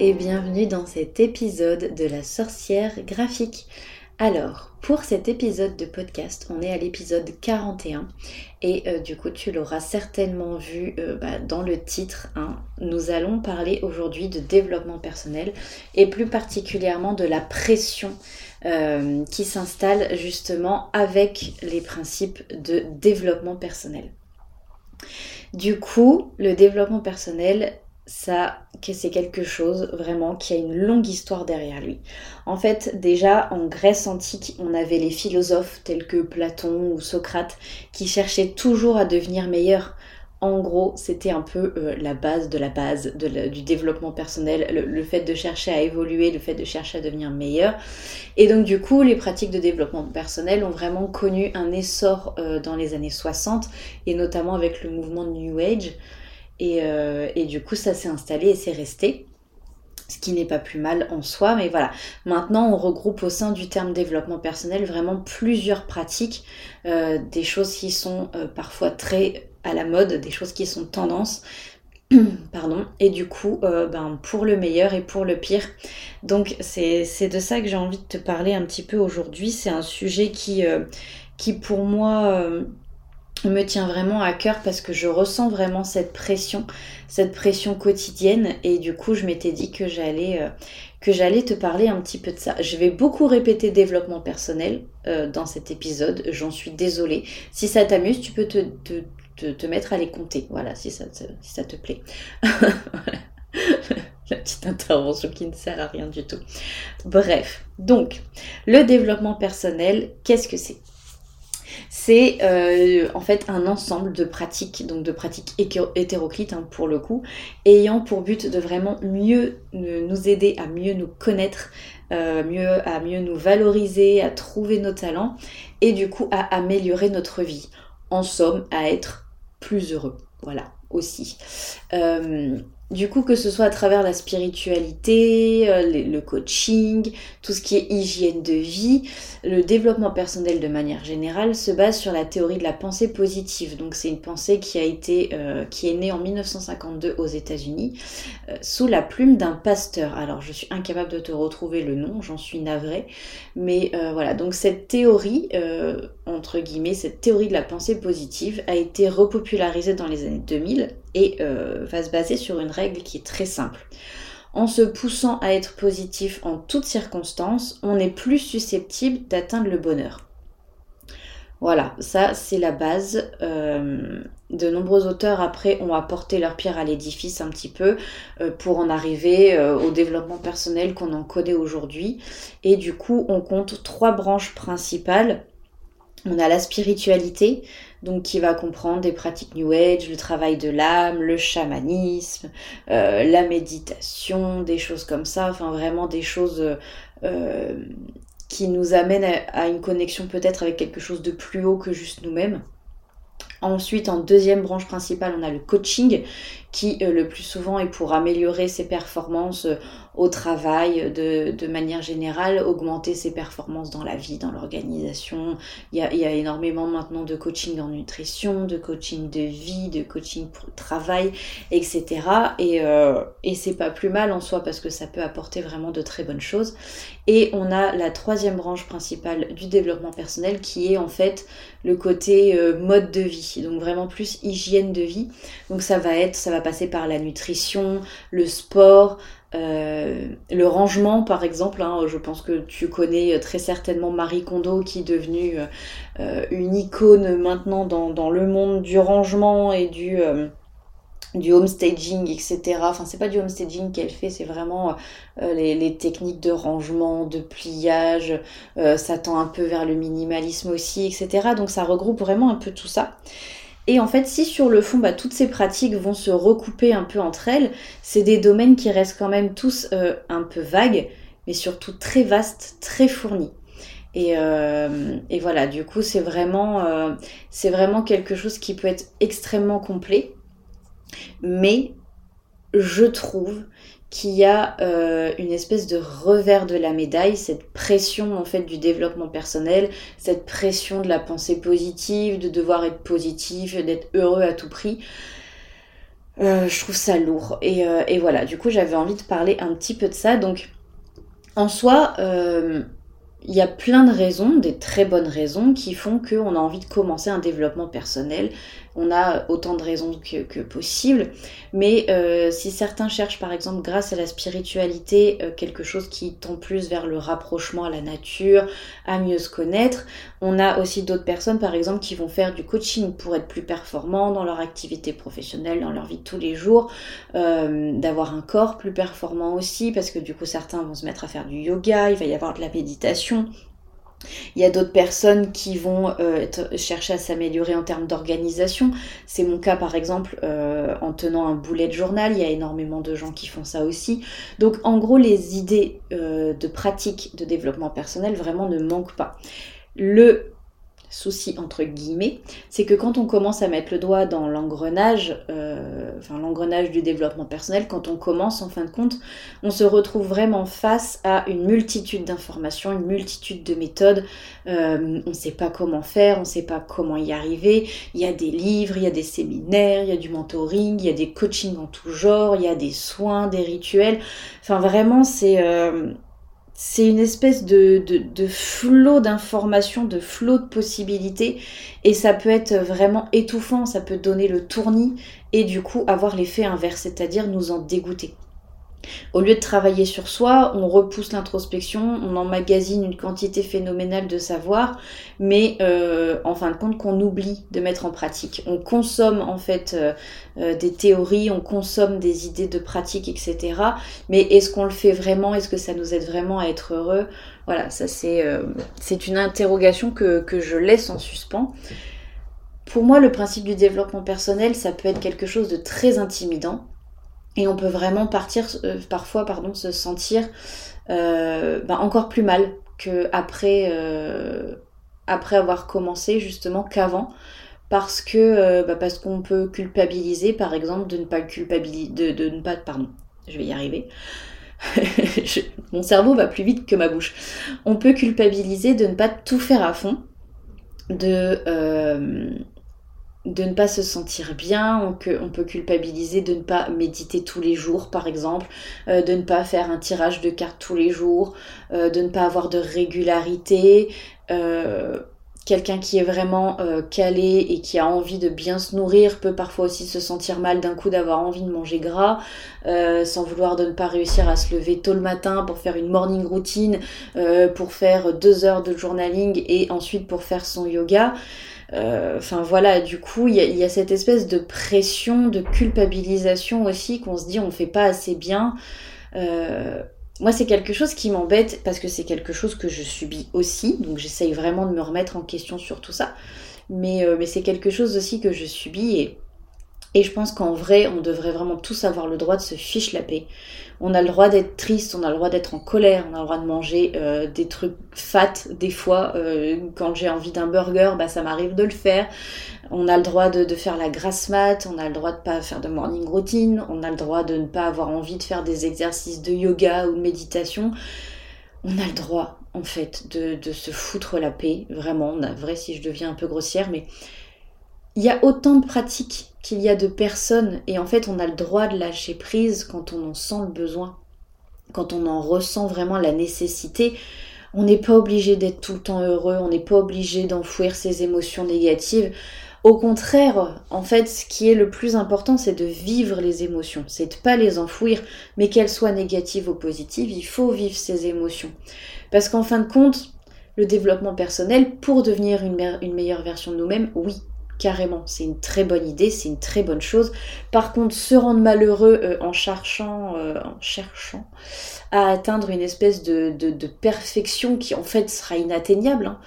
et bienvenue dans cet épisode de la sorcière graphique. Alors, pour cet épisode de podcast, on est à l'épisode 41 et euh, du coup tu l'auras certainement vu euh, bah, dans le titre. Hein. nous allons parler aujourd'hui de développement personnel et plus particulièrement de la pression euh, qui s'installe justement avec les principes de développement personnel. Du coup, le développement personnel, ça, c'est quelque chose vraiment qui a une longue histoire derrière lui. En fait, déjà en Grèce antique, on avait les philosophes tels que Platon ou Socrate qui cherchaient toujours à devenir meilleurs. En gros, c'était un peu euh, la base de la base du développement personnel, le, fait de chercher à évoluer, le fait de chercher à devenir meilleur. Et donc du coup, les pratiques de développement personnel ont vraiment connu un essor euh, dans les années 60, et notamment avec le mouvement New Age. Euh, et, du coup, ça s'est installé et c'est resté ce qui n'est pas plus mal en soi, mais voilà. Maintenant, on regroupe au sein du terme développement personnel vraiment plusieurs pratiques, euh, des choses qui sont euh, parfois très à la mode, des choses qui sont tendance, pardon, et du coup, ben, pour le meilleur et pour le pire. Donc, c'est de ça que j'ai envie de te parler un petit peu aujourd'hui. C'est un sujet qui pour moi me tient vraiment à cœur parce que je ressens vraiment cette pression, cette pression quotidienne et du coup je m'étais dit que j'allais euh, que j'allais te parler un petit peu de ça. Je vais beaucoup répéter développement personnel euh, dans cet épisode, j'en suis désolée. Si ça t'amuse, tu peux te, te, te, mettre à les compter, voilà, si ça, te, si ça te plaît. La petite intervention qui ne sert à rien du tout. Bref, donc, le développement personnel, qu'est-ce que c'est? C'est euh, en fait un ensemble de pratiques, donc de pratiques hétéroclites hein, pour le coup, ayant pour but de vraiment mieux nous aider à mieux nous connaître, euh, mieux, à mieux nous valoriser, à trouver nos talents et du coup à améliorer notre vie. En somme, à être plus heureux. Voilà, aussi. Euh, du coup, que ce soit à travers la spiritualité, euh, le coaching, tout ce qui est hygiène de vie, le développement personnel de manière générale se base sur la théorie de la pensée positive. Donc c'est une pensée qui a été, euh, qui est née en 1952 aux États-Unis euh, sous la plume d'un pasteur. Alors je suis incapable de te retrouver le nom, j'en suis navrée, mais voilà. Donc cette théorie, entre guillemets, cette théorie de la pensée positive a été repopularisée dans les années 2000 et va se baser sur une règle qui est très simple. En se poussant à être positif en toutes circonstances, on est plus susceptible d'atteindre le bonheur. Voilà, ça c'est la base. Euh, de nombreux auteurs après ont apporté leur pierre à l'édifice un petit peu euh, pour en arriver euh, au développement personnel qu'on en connaît aujourd'hui. Et du coup, on compte trois branches principales. On a la spiritualité, donc qui va comprendre des pratiques New Age, le travail de l'âme, le chamanisme, euh, la méditation, des choses comme ça, enfin vraiment des choses euh, qui nous amènent à une connexion peut-être avec quelque chose de plus haut que juste nous-mêmes. Ensuite, en deuxième branche principale, on a le coaching qui euh, le plus souvent est pour améliorer ses performances euh, au travail de, manière générale, augmenter ses performances dans la vie, dans l'organisation. Il y, a, énormément maintenant de coaching en nutrition, de coaching de vie, de coaching pour travail, etc. Et, euh, et c'est pas plus mal en soi parce que ça peut apporter vraiment de très bonnes choses. Et on a la troisième branche principale du développement personnel qui est en fait le côté mode de vie, donc vraiment plus hygiène de vie. Donc ça va être, ça va passer par la nutrition, le sport, euh, le rangement par exemple. Hein. je pense que tu connais très certainement Marie Kondo qui est devenue euh, une icône maintenant dans, le monde du rangement et du euh, homestaging, etc. Enfin, c'est pas du homestaging qu'elle fait, c'est vraiment les, techniques de rangement, de pliage, ça tend un peu vers le minimalisme aussi, etc. Donc ça regroupe vraiment un peu tout ça. Et en fait, si sur le fond, bah, toutes ces pratiques vont se recouper un peu entre elles, c'est des domaines qui restent quand même tous euh, un peu vagues, mais surtout très vastes, très fournis. Et, euh, voilà, du coup, euh, c'est vraiment quelque chose qui peut être extrêmement complet. Mais je trouve qu'il y a euh, une espèce de revers de la médaille, cette pression en fait du développement personnel, cette pression de la pensée positive, de devoir être positif, d'être heureux à tout prix. je trouve ça lourd. Et, et voilà, du coup, j'avais envie de parler un petit peu de ça. Donc, en soi, il y a plein de raisons, des très bonnes raisons, qui font qu'on a envie de commencer un développement personnel. On a autant de raisons que, possible. Mais euh, si certains cherchent, par exemple, grâce à la spiritualité, euh, quelque chose qui tend plus vers le rapprochement à la nature, à mieux se connaître, on a aussi d'autres personnes, par exemple, qui vont faire du coaching pour être plus performants dans leur activité professionnelle, dans leur vie de tous les jours, euh, d'avoir un corps plus performant aussi, parce que du coup, certains vont se mettre à faire du yoga, il va y avoir de la méditation. Il y a d'autres personnes qui vont euh, chercher à s'améliorer en termes d'organisation. C'est mon cas par exemple euh, en tenant un boulet de journal. Il y a énormément de gens qui font ça aussi. Donc en gros, les idées euh, de pratique de développement personnel vraiment ne manquent pas. Le souci entre guillemets, c'est que quand on commence à mettre le doigt dans l'engrenage, euh, enfin l'engrenage du développement personnel, quand on commence en fin de compte, on se retrouve vraiment face à une multitude d'informations, une multitude de méthodes. Euh, on ne sait pas comment faire, on ne sait pas comment y arriver. Il y a des livres, il y a des séminaires, il y a du mentoring, il y a des coachings en tout genre, il y a des soins, des rituels. Enfin vraiment c'est euh, c'est une espèce de, de, flot d'informations, de flot de possibilités, et ça peut être vraiment étouffant, ça peut donner le tournis, et du coup avoir l'effet inverse, c'est-à-dire nous en dégoûter. Au lieu de travailler sur soi, on repousse l'introspection, on emmagasine une quantité phénoménale de savoir, mais euh, en fin de compte qu'on oublie de mettre en pratique. On consomme en fait euh, euh, des théories, on consomme des idées de pratique, etc. Mais est-ce qu'on le fait vraiment? Est-ce que ça nous aide vraiment à être heureux? Voilà, ça c'est une interrogation que je laisse en suspens. Pour moi, le principe du développement personnel, ça peut être quelque chose de très intimidant et on peut vraiment partir, euh, parfois, pardon, se sentir euh, ben, encore plus mal que après, euh, après avoir commencé justement qu'avant. Parce que bah, parce qu'on peut culpabiliser, par exemple, de ne pas culpabiliser, de, de ne pas, pardon, je vais y arriver. mon cerveau va plus vite que ma bouche. On peut culpabiliser de ne pas tout faire à fond, de de ne pas se sentir bien, on, peut culpabiliser de ne pas méditer tous les jours par exemple, euh, de ne pas faire un tirage de cartes tous les jours, euh, de ne pas avoir de régularité. Euh, quelqu'un qui est vraiment calé et qui a envie de bien se nourrir peut parfois aussi se sentir mal d'un coup d'avoir envie de manger gras, sans vouloir de ne pas réussir à se lever tôt le matin pour faire une morning routine, pour faire deux heures de journaling et ensuite pour faire son yoga. Euh, enfin voilà, du coup, il y, a cette espèce de pression, de culpabilisation aussi qu'on se dit on fait pas assez bien. Euh, moi, c'est quelque chose qui m'embête parce que c'est quelque chose que je subis aussi, donc j'essaye vraiment de me remettre en question sur tout ça. Mais, euh, mais c'est quelque chose aussi que je subis et et je pense qu'en vrai, on devrait vraiment tous avoir le droit de se fiche la paix. On a le droit d'être triste, on a le droit d'être en colère, on a le droit de manger euh, des trucs fat des fois. Euh, quand j'ai envie d'un burger, bah, ça m'arrive de le faire. On a le droit de, faire la grasse mat, on a le droit de pas faire de morning routine, on a le droit de ne pas avoir envie de faire des exercices de yoga ou de méditation. On a le droit, en fait, de, de se foutre la paix. Vraiment, on a vrai si je deviens un peu grossière, mais il y a autant de pratiques qu'il y a de personnes et en fait on a le droit de lâcher prise quand on en sent le besoin, quand on en ressent vraiment la nécessité. On n'est pas obligé d'être tout le temps heureux, on n'est pas obligé d'enfouir ses émotions négatives. Au contraire, en fait, ce qui est le plus important, c'est de vivre les émotions. C'est de pas les enfouir, mais qu'elles soient négatives ou positives, il faut vivre ces émotions. Parce qu'en fin de compte, le développement personnel, pour devenir une meilleure version de nous-mêmes, oui, carrément. C'est une très bonne idée, c'est une très bonne chose. Par contre, se rendre malheureux euh, en cherchant, euh, en cherchant à atteindre une espèce de, de, perfection qui en fait sera inatteignable, hein,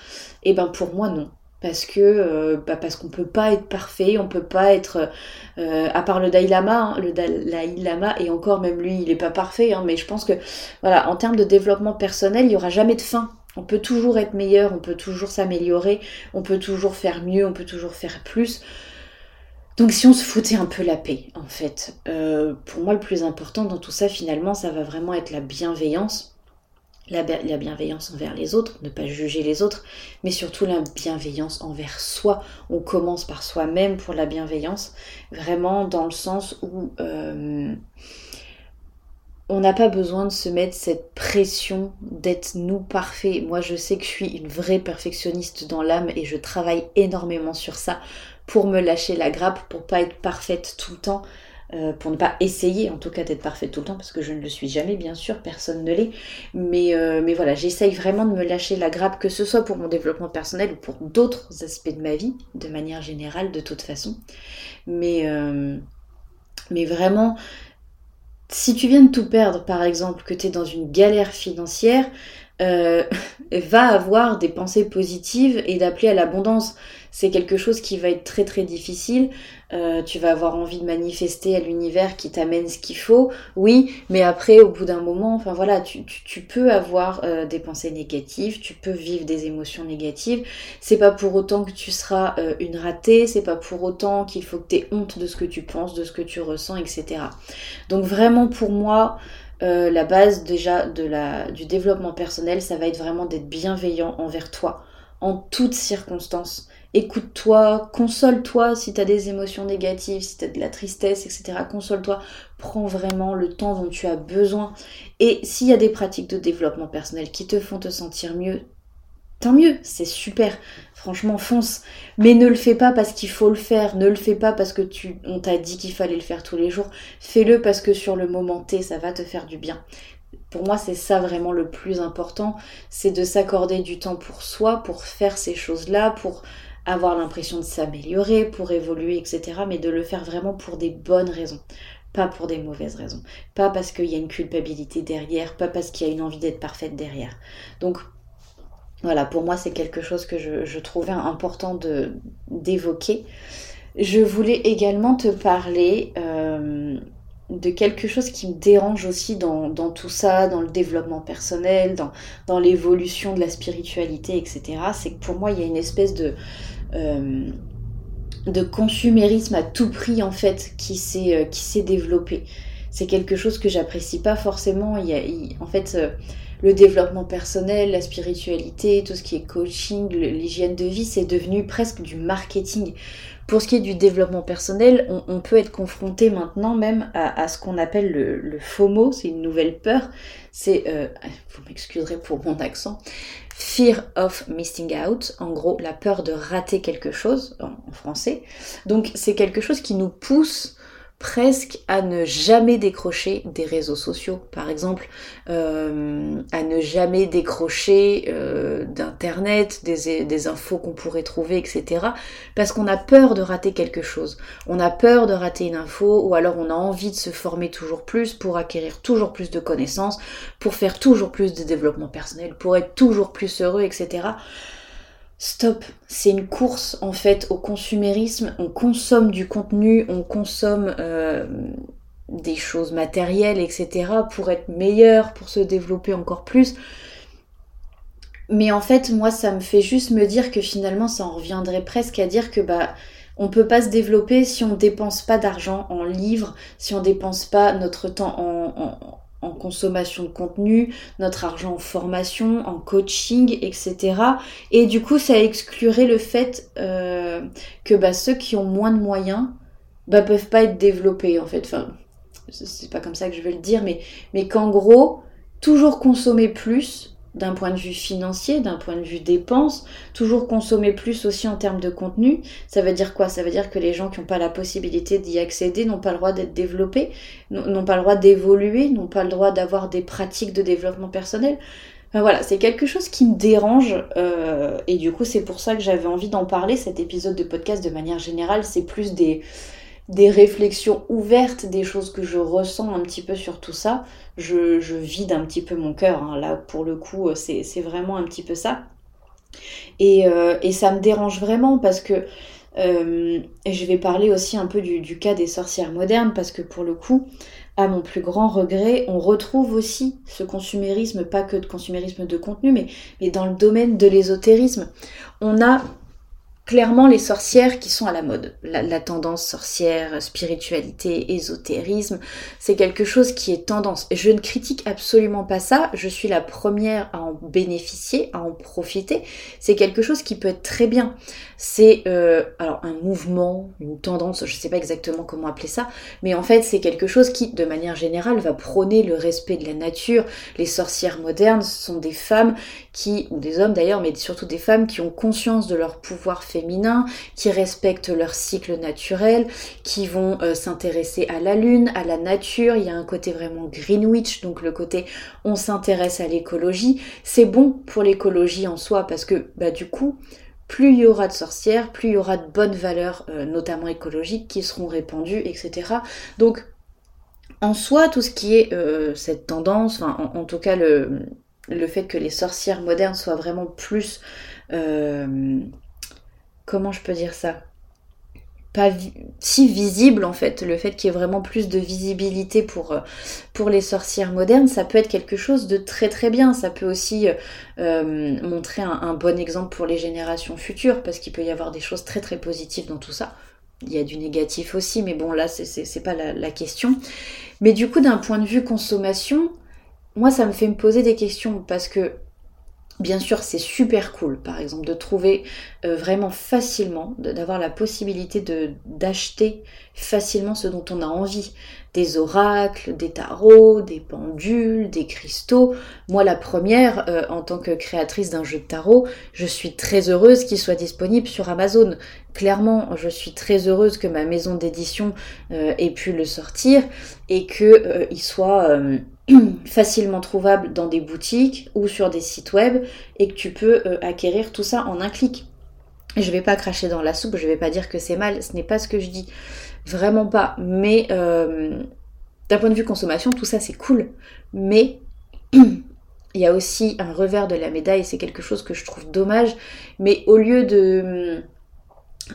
et eh ben pour moi non. Parce que euh, bah parce qu'on peut pas être parfait, on peut pas être à part le Dalai Lama, hein, le Dalai Lama et encore même lui il est pas parfait, hein, mais je pense que voilà en termes de développement personnel il y aura jamais de fin on peut toujours être meilleur, on peut toujours s'améliorer, on peut toujours faire mieux, on peut toujours faire plus. Donc si on se foutait un peu la paix, en fait, euh, pour moi le plus important dans tout ça finalement, ça va vraiment être la bienveillance. la, bienveillance envers les autres, ne pas juger les autres, mais surtout la bienveillance envers soi. On commence par soi-même pour la bienveillance, vraiment dans le sens où euh, on n'a pas besoin de se mettre cette pression d'être nous parfaits. Moi, je sais que je suis une vraie perfectionniste dans l'âme et je travaille énormément sur ça pour me lâcher la grappe, pour pas être parfaite tout le temps. Euh, pour ne pas essayer en tout cas d'être parfaite tout le temps, parce que je ne le suis jamais, bien sûr, personne ne l'est. Mais, euh, mais voilà, j'essaye vraiment de me lâcher la grappe, que ce soit pour mon développement personnel ou pour d'autres aspects de ma vie, de manière générale, de toute façon. Mais, euh, mais vraiment, si tu viens de tout perdre, par exemple, que tu es dans une galère financière, va avoir des pensées positives et d'appeler à l'abondance c'est quelque chose qui va être très très difficile. Euh, tu vas avoir envie de manifester à l'univers qui t'amène ce qu'il faut, oui, mais après, au bout d'un moment, enfin voilà, tu, peux avoir euh, des pensées négatives, tu peux vivre des émotions négatives. C'est pas pour autant que tu seras euh, une ratée, c'est pas pour autant qu'il faut que tu aies honte de ce que tu penses, de ce que tu ressens, etc. Donc vraiment pour moi, la base déjà de la, du développement personnel, ça va être vraiment d'être bienveillant envers toi en toutes circonstances écoute-toi, console-toi si tu as des émotions négatives, si tu de la tristesse, etc. Console-toi, prends vraiment le temps dont tu as besoin. Et s'il y a des pratiques de développement personnel qui te font te sentir mieux, tant mieux, c'est super. Franchement, fonce. Mais ne le fais pas parce qu'il faut le faire. Ne le fais pas parce que tu, on t'a dit qu'il fallait le faire tous les jours. Fais-le parce que sur le moment T, ça va te faire du bien. Pour moi, c'est ça vraiment le plus important. C'est de s'accorder du temps pour soi, pour faire ces choses-là, pour avoir l'impression de s'améliorer, pour évoluer, etc. Mais de le faire vraiment pour des bonnes raisons, pas pour des mauvaises raisons. Pas parce qu'il y a une culpabilité derrière, pas parce qu'il y a une envie d'être parfaite derrière. Donc voilà, pour moi c'est quelque chose que je, trouvais important d'évoquer. Je voulais également te parler euh, de quelque chose qui me dérange aussi dans, tout ça, dans le développement personnel, dans, dans l'évolution de la spiritualité, etc. C'est que pour moi il y a une espèce de, euh, de consumérisme à tout prix en fait qui s'est euh, qui développé. C'est quelque chose que j'apprécie pas forcément. Il y a, en fait, euh, le développement personnel, la spiritualité, tout ce qui est coaching, l'hygiène de vie, c'est devenu presque du marketing. Pour ce qui est du développement personnel, on, peut être confronté maintenant même à, ce qu'on appelle le, FOMO, c'est une nouvelle peur. C'est, vous m'excuserez pour mon accent, Fear of Missing Out, en gros la peur de rater quelque chose en, français. Donc c'est quelque chose qui nous pousse presque à ne jamais décrocher des réseaux sociaux, par exemple, euh, à ne jamais décrocher euh, d'internet, des, des, infos qu'on pourrait trouver, etc. Parce qu'on a peur de rater quelque chose. On a peur de rater une info, ou alors on a envie de se former toujours plus pour acquérir toujours plus de connaissances, pour faire toujours plus de développement personnel, pour être toujours plus heureux, etc. Stop, c'est une course en fait au consumérisme, on consomme du contenu, on consomme euh, des choses matérielles, etc. pour être meilleur, pour se développer encore plus. Mais en fait, moi, ça me fait juste me dire que finalement, ça en reviendrait presque à dire que bah on peut pas se développer si on dépense pas d'argent en livres, si on dépense pas notre temps en en consommation de contenu, notre argent en formation, en coaching, etc. Et du coup, ça exclurait le fait euh, que bah, ceux qui ont moins de moyens bah, peuvent pas être développés en fait. Enfin, c'est pas comme ça que je veux le dire, mais, mais qu'en gros, toujours consommer plus, d'un point de vue financier, d'un point de vue dépenses, toujours consommer plus aussi en termes de contenu. Ça veut dire quoi? Ça veut dire que les gens qui n'ont pas la possibilité d'y accéder n'ont pas le droit d'être développés, n'ont pas le droit d'évoluer, n'ont pas le droit d'avoir des pratiques de développement personnel. voilà, c'est quelque chose qui me dérange euh, et du coup c'est pour ça que j'avais envie d'en parler. Cet épisode de podcast de manière générale, c'est plus des réflexions ouvertes, des choses que je ressens un petit peu sur tout ça. Je, vide un petit peu mon cœur. Hein. Là, pour le coup, c'est vraiment un petit peu ça. Et, euh, ça me dérange vraiment parce que euh, je vais parler aussi un peu du, cas des sorcières modernes parce que pour le coup, à mon plus grand regret, on retrouve aussi ce consumérisme, pas que de consumérisme de contenu, mais dans le domaine de l'ésotérisme. On a clairement les sorcières qui sont à la mode. La, tendance sorcière, spiritualité, ésotérisme, c'est quelque chose qui est tendance. Je ne critique absolument pas ça, je suis la première à en bénéficier, à en profiter. C'est quelque chose qui peut être très bien. C'est euh, alors un mouvement, une tendance, je ne sais pas exactement comment appeler ça, mais en fait c'est quelque chose qui, de manière générale, va prôner le respect de la nature. Les sorcières modernes sont des femmes qui, ou des hommes d'ailleurs, mais surtout des femmes qui ont conscience de leur pouvoir féminin qui respectent leur cycle naturel, qui vont euh, s'intéresser à la lune, à la nature. Il y a un côté vraiment Greenwich, donc le côté on s'intéresse à l'écologie. C'est bon pour l'écologie en soi parce que bah, du coup, plus il y aura de sorcières, plus il y aura de bonnes valeurs, euh, notamment écologiques, qui seront répandues, etc. Donc, en soi, tout ce qui est euh, cette tendance, en, tout cas le, le fait que les sorcières modernes soient vraiment plus comment je peux dire ça? Pas si visible en fait, le fait qu'il y ait vraiment plus de visibilité pour, euh, pour les sorcières modernes, ça peut être quelque chose de très très bien. Ça peut aussi euh, montrer un, bon exemple pour les générations futures, parce qu'il peut y avoir des choses très très positives dans tout ça. Il y a du négatif aussi, mais bon là c'est pas la question. Mais du coup d'un point de vue consommation, moi ça me fait me poser des questions, parce que Bien sûr, c'est super cool, par exemple, de trouver euh, vraiment facilement, d'avoir la possibilité d'acheter facilement ce dont on a envie. Des oracles, des tarots, des pendules, des cristaux. Moi, la première, euh, en tant que créatrice d'un jeu de tarot, je suis très heureuse qu'il soit disponible sur Amazon. Clairement, je suis très heureuse que ma maison d'édition euh, ait pu le sortir et qu'il soit facilement trouvable dans des boutiques ou sur des sites web et que tu peux euh, acquérir tout ça en un clic. Je vais pas cracher dans la soupe, je vais pas dire que c'est mal, ce n'est pas ce que je dis. Vraiment pas. Mais euh, d'un point de vue consommation, tout ça c'est cool. Mais il y a aussi un revers de la médaille, c'est quelque chose que je trouve dommage. Mais au lieu de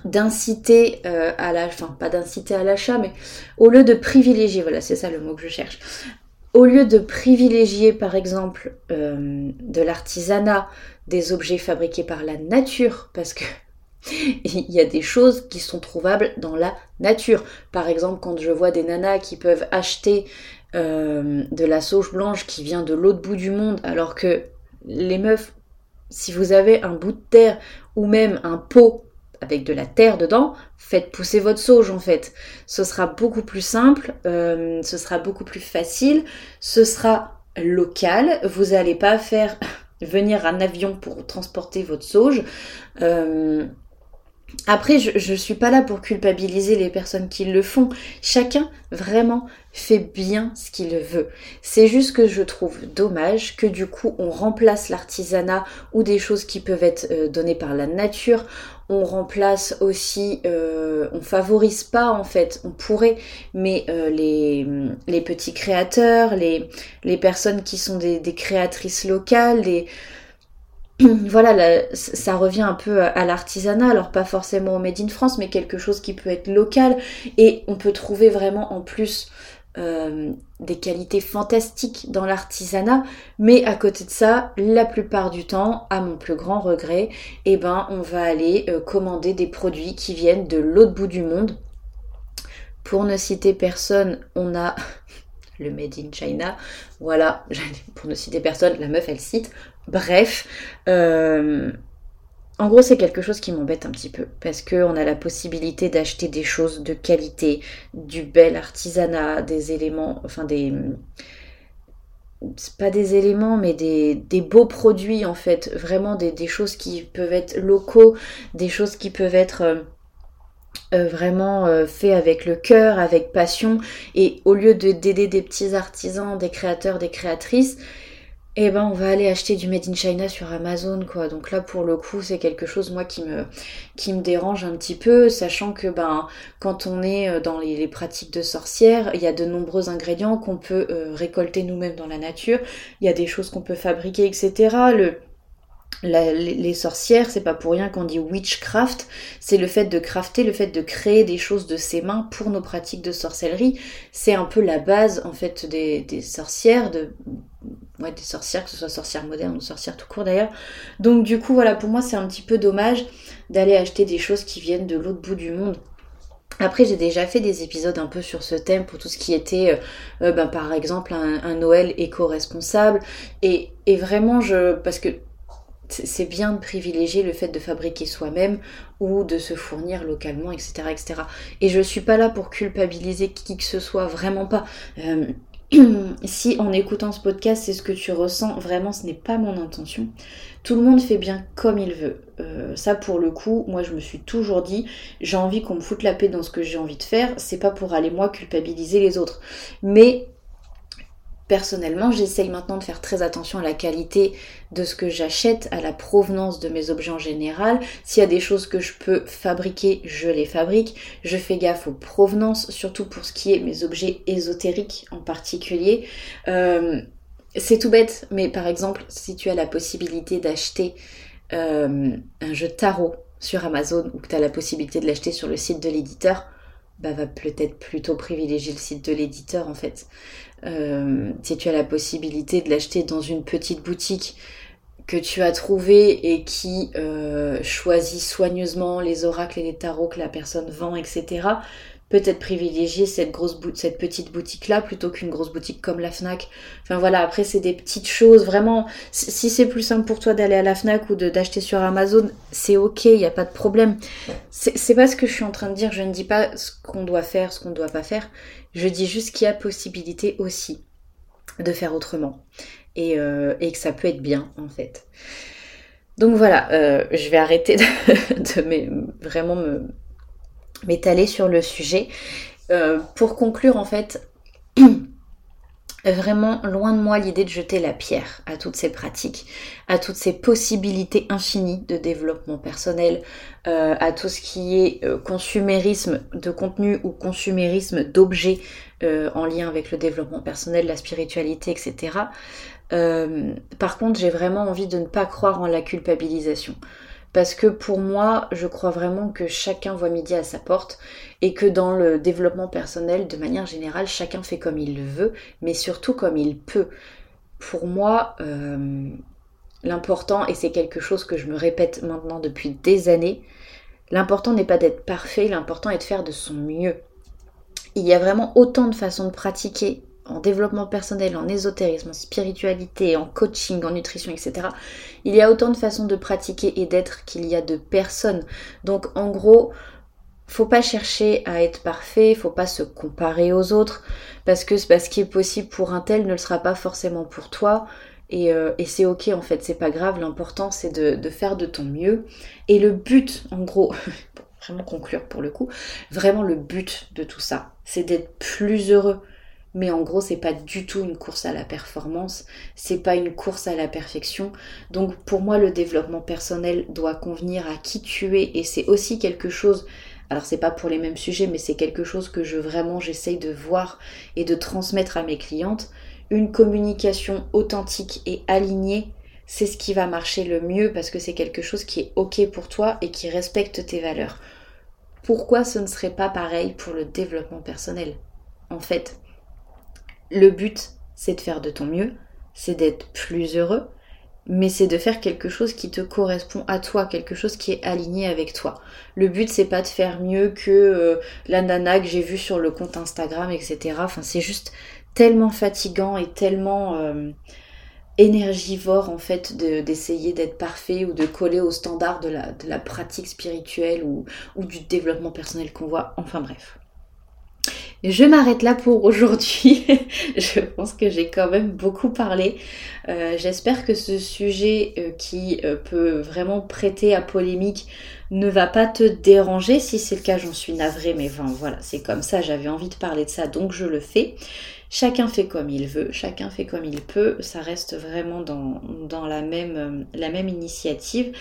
d'inciter euh, à l'achat, enfin pas d'inciter à l'achat, mais au lieu de privilégier, voilà c'est ça le mot que je cherche, au lieu de privilégier par exemple euh, de l'artisanat, des objets fabriqués par la nature, parce que il y a des choses qui sont trouvables dans la nature. Par exemple, quand je vois des nanas qui peuvent acheter euh, de la sauge blanche qui vient de l'autre bout du monde, alors que les meufs, si vous avez un bout de terre ou même un pot avec de la terre dedans, faites pousser votre sauge en fait. Ce sera beaucoup plus simple, euh, ce sera beaucoup plus facile, ce sera local. Vous n'allez pas faire venir un avion pour transporter votre sauge. Euh, après, je ne suis pas là pour culpabiliser les personnes qui le font. Chacun vraiment fait bien ce qu'il veut. C'est juste que je trouve dommage que du coup on remplace l'artisanat ou des choses qui peuvent être euh, données par la nature. On remplace aussi, euh, on favorise pas en fait, on pourrait, mais euh, les, les petits créateurs, les, les personnes qui sont des, des créatrices locales, les voilà, ça revient un peu à l'artisanat, alors pas forcément au Made in France, mais quelque chose qui peut être local. Et on peut trouver vraiment en plus euh, des qualités fantastiques dans l'artisanat, mais à côté de ça, la plupart du temps, à mon plus grand regret, eh ben, on va aller euh, commander des produits qui viennent de l'autre bout du monde. Pour ne citer personne, on a le Made in China. Voilà, pour ne citer personne, la meuf elle cite. Bref, euh, en gros c'est quelque chose qui m'embête un petit peu parce qu'on a la possibilité d'acheter des choses de qualité, du bel artisanat, des éléments, enfin des pas des éléments, mais des, beaux produits en fait, vraiment des, choses qui peuvent être locaux, des choses qui peuvent être euh, euh, vraiment euh, fait avec le cœur, avec passion, et au lieu de d'aider des petits artisans, des créateurs, des créatrices, eh ben on va aller acheter du made in China sur Amazon quoi. Donc là pour le coup c'est quelque chose moi qui me qui me dérange un petit peu, sachant que ben quand on est euh, dans les, pratiques de sorcières, il y a de nombreux ingrédients qu'on peut récolter nous-mêmes dans la nature, il y a des choses qu'on peut fabriquer etc. Le les sorcières, c'est pas pour rien qu'on dit witchcraft, c'est le fait de crafter, le fait de créer des choses de ses mains pour nos pratiques de sorcellerie. C'est un peu la base en fait des, sorcières, de ouais, des sorcières, que ce soit sorcières modernes ou sorcières tout court d'ailleurs. Donc du coup, voilà, pour moi, c'est un petit peu dommage d'aller acheter des choses qui viennent de l'autre bout du monde. Après, j'ai déjà fait des épisodes un peu sur ce thème pour tout ce qui était, euh, euh, ben, par exemple, un, Noël éco-responsable. Et, et, vraiment, je, parce que c'est bien de privilégier le fait de fabriquer soi-même ou de se fournir localement, etc., etc. Et je suis pas là pour culpabiliser qui que ce soit, vraiment pas. Euh, si en écoutant ce podcast, c'est ce que tu ressens, vraiment, ce n'est pas mon intention. Tout le monde fait bien comme il veut. Euh, ça, pour le coup, moi, je me suis toujours dit, j'ai envie qu'on me foute la paix dans ce que j'ai envie de faire. C'est pas pour aller moi culpabiliser les autres. Mais personnellement, j'essaye maintenant de faire très attention à la qualité de ce que j'achète, à la provenance de mes objets en général. S'il y a des choses que je peux fabriquer, je les fabrique. Je fais gaffe aux provenances, surtout pour ce qui est mes objets ésotériques en particulier. Euh, c'est tout bête, mais par exemple, si tu as la possibilité d'acheter euh, un jeu tarot sur Amazon ou que tu as la possibilité de l'acheter sur le site de l'éditeur, bah, va peut-être plutôt privilégier le site de l'éditeur en fait. Euh, si tu as la possibilité de l'acheter dans une petite boutique que tu as trouvé et qui euh, choisit soigneusement les oracles et les tarots que la personne vend, etc., peut-être privilégier cette petite boutique là plutôt qu'une grosse boutique comme la Fnac. Enfin voilà, après c'est des petites choses vraiment si c'est plus simple pour toi d'aller à la Fnac ou d'acheter sur Amazon, c'est OK, il n'y a pas de problème. C'est pas ce que je suis en train de dire, je ne dis pas ce qu'on doit faire, ce qu'on ne doit pas faire. Je dis juste qu'il y a possibilité aussi de faire autrement et, euh, et, que ça peut être bien en fait. Donc voilà, euh, je vais arrêter de vraiment me, m'étaler sur le sujet. Euh, pour conclure, en fait, vraiment loin de moi l'idée de jeter la pierre à toutes ces pratiques, à toutes ces possibilités infinies de développement personnel, euh, à tout ce qui est euh, consumérisme de contenu ou consumérisme d'objets en lien avec le développement personnel, la spiritualité, etc. par contre, j'ai vraiment envie de ne pas croire en la culpabilisation. Parce que pour moi, je crois vraiment que chacun voit midi à sa porte et que dans le développement personnel, de manière générale, chacun fait comme il veut, mais surtout comme il peut. Pour moi, euh, l'important, et c'est quelque chose que je me répète maintenant depuis des années, l'important n'est pas d'être parfait, l'important est de faire de son mieux. Il y a vraiment autant de façons de pratiquer en développement personnel, en ésotérisme, en spiritualité, en coaching, en nutrition, etc. Il y a autant de façons de pratiquer et d'être qu'il y a de personnes. Donc en gros, faut pas chercher à être parfait, faut pas se comparer aux autres, parce que ce qui est possible pour un tel ne le sera pas forcément pour toi. Et, euh, et c'est ok en fait, c'est pas grave, l'important c'est de, de, faire de ton mieux. Et le but, en gros, pour vraiment conclure pour le coup, vraiment le but de tout ça, c'est d'être plus heureux, mais en gros c'est pas du tout une course à la performance, c'est pas une course à la perfection. Donc pour moi le développement personnel doit convenir à qui tu es et c'est aussi quelque chose alors c'est pas pour les mêmes sujets mais c'est quelque chose que je vraiment j'essaye de voir et de transmettre à mes clientes. Une communication authentique et alignée, c'est ce qui va marcher le mieux parce que c'est quelque chose qui est OK pour toi et qui respecte tes valeurs. Pourquoi ce ne serait pas pareil pour le développement personnel? En fait, le but, c'est de faire de ton mieux, c'est d'être plus heureux, mais c'est de faire quelque chose qui te correspond à toi, quelque chose qui est aligné avec toi. Le but c'est pas de faire mieux que euh, la nana que j'ai vue sur le compte Instagram, etc. Enfin c'est juste tellement fatigant et tellement euh, énergivore en fait d'essayer d'être parfait ou de coller aux standards de la, pratique spirituelle ou du développement personnel qu'on voit. Enfin bref. Je m'arrête là pour aujourd'hui. je pense que j'ai quand même beaucoup parlé. Euh, j'espère que ce sujet euh, qui euh, peut vraiment prêter à polémique ne va pas te déranger. Si c'est le cas, j'en suis navrée, mais voilà, c'est comme ça. J'avais envie de parler de ça, donc je le fais. Chacun fait comme il veut, chacun fait comme il peut. Ça reste vraiment dans, la même initiative.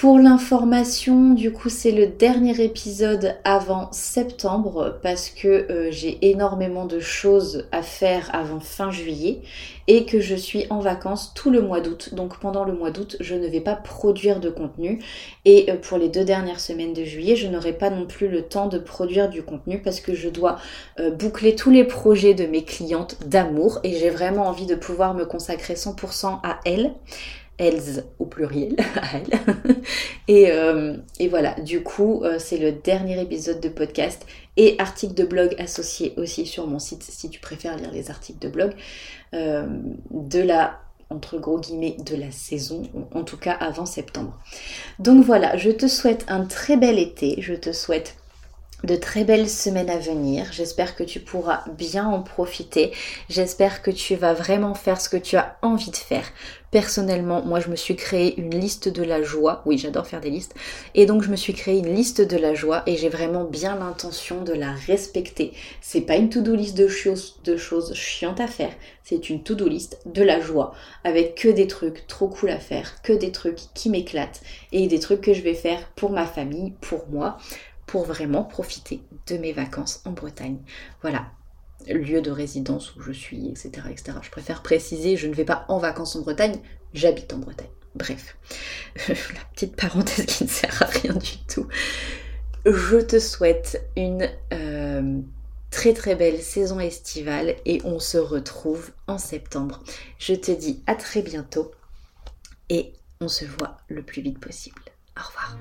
Pour l'information, du coup, c'est le dernier épisode avant septembre parce que euh, j'ai énormément de choses à faire avant fin juillet et que je suis en vacances tout le mois d'août. Donc pendant le mois d'août, je ne vais pas produire de contenu et euh, pour les deux dernières semaines de juillet, je n'aurai pas non plus le temps de produire du contenu parce que je dois euh, boucler tous les projets de mes clientes d'amour et j'ai vraiment envie de pouvoir me consacrer 100% à elles elles au pluriel, à euh, et, voilà, du coup, euh, c'est le dernier épisode de podcast et article de blog associé aussi sur mon site si tu préfères lire les articles de blog euh, de la entre gros guillemets de la saison, en tout cas avant septembre. Donc voilà, je te souhaite un très bel été, je te souhaite de très belles semaines à venir. J'espère que tu pourras bien en profiter. J'espère que tu vas vraiment faire ce que tu as envie de faire. Personnellement, moi je me suis créé une liste de la joie. Oui, j'adore faire des listes. Et donc je me suis créé une liste de la joie et j'ai vraiment bien l'intention de la respecter. C'est pas une to-do list de choses, de choses chiantes à faire. C'est une to-do list de la joie avec que des trucs trop cool à faire, que des trucs qui m'éclatent et des trucs que je vais faire pour ma famille, pour moi pour vraiment profiter de mes vacances en Bretagne. Voilà, lieu de résidence où je suis, etc.. Je préfère préciser, je ne vais pas en vacances en Bretagne, j'habite en Bretagne. Bref, la petite parenthèse qui ne sert à rien du tout. Je te souhaite une euh, très très belle saison estivale et on se retrouve en septembre. Je te dis à très bientôt et on se voit le plus vite possible. Au revoir.